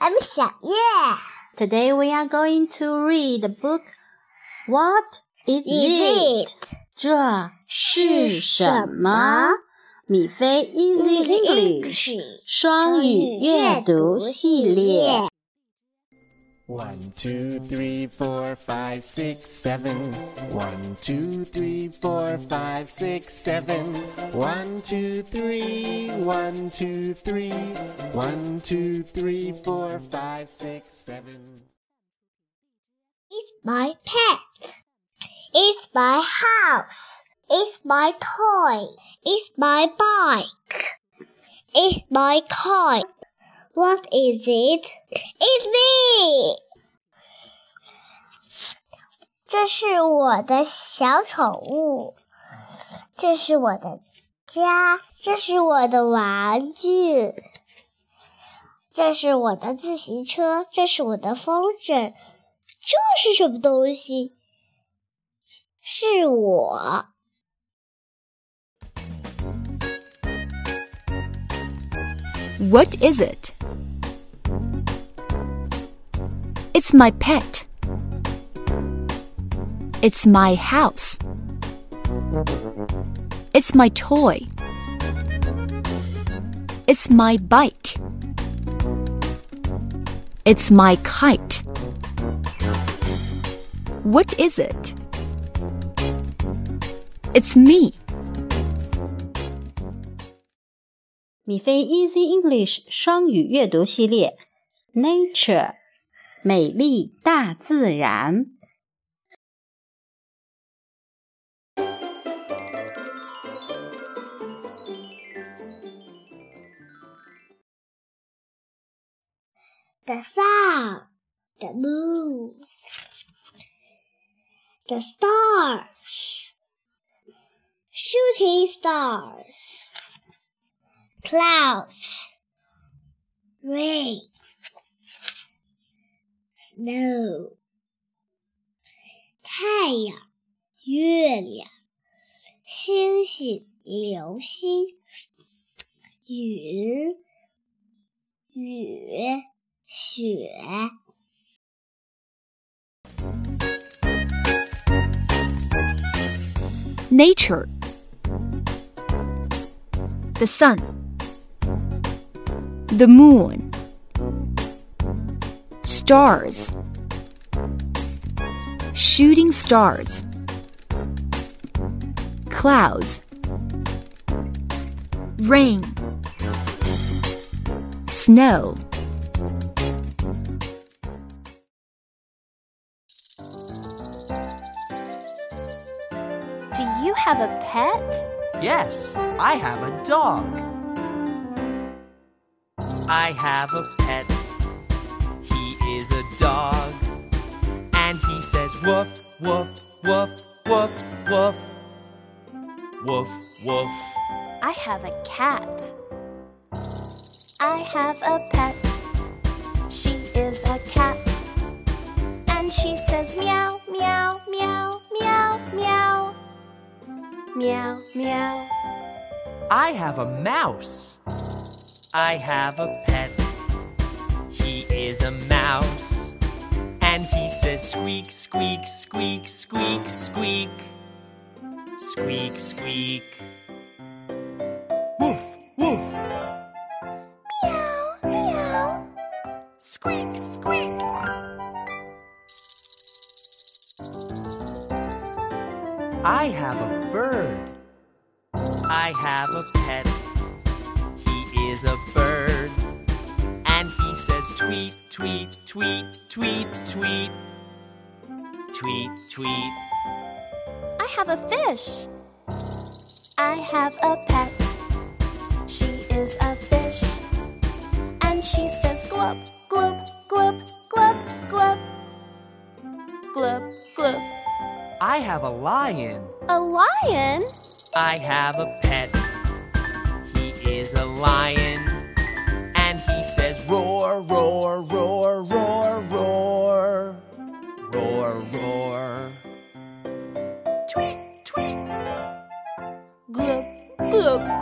I'm Xiaoye. Today we are going to read the book What is, is it? it? 这是什么？米菲 Easy English 双语阅读系列。One, two, three, four, five, six, seven. One, two, three, four, five, six, seven. One, two, three, one, two, three. One, two, three, four, five, six, seven. It's my pet. It's my house. It's my toy. It's my bike. It's my car. What is it? It's me. 这是我的小宠物，这是我的家，这是我的玩具，这是我的自行车，这是我的风筝，这是什么东西？是我。What is it? It's my pet. It's my house. It's my toy. It's my bike. It's my kite. What is it? It's me. 米菲 Easy English 双语阅读系列，Nature 美丽大自然。 The sun, the moon, the stars, shooting stars, clouds, rain, snow, 太阳、月亮、星星、流星、云、雨。 雪。Nature. The sun. The moon. Stars. Shooting stars. Clouds. Rain. Snow have a pet? Yes, I have a dog. I have a pet. He is a dog. And he says woof, woof, woof, woof, woof. Woof, woof. I have a cat. I have a pet. She is a cat. And she says Meow, meow. I have a mouse. I have a pet. He is a mouse. And he says squeak, squeak, squeak, squeak, squeak. Squeak, squeak. Woof, woof. Meow, meow. Squeak, squeak. I have a bird. I have a pet. He is a bird. And he says tweet, tweet, tweet, tweet, tweet. Tweet, tweet. I have a fish. I have a pet. She is a fish. And she says glub, glub, glub, I have a lion. A lion? I have a pet. He is a lion. And he says roar, roar, roar, roar, roar. Roar, roar. Tweet, tweet. Glub, glub.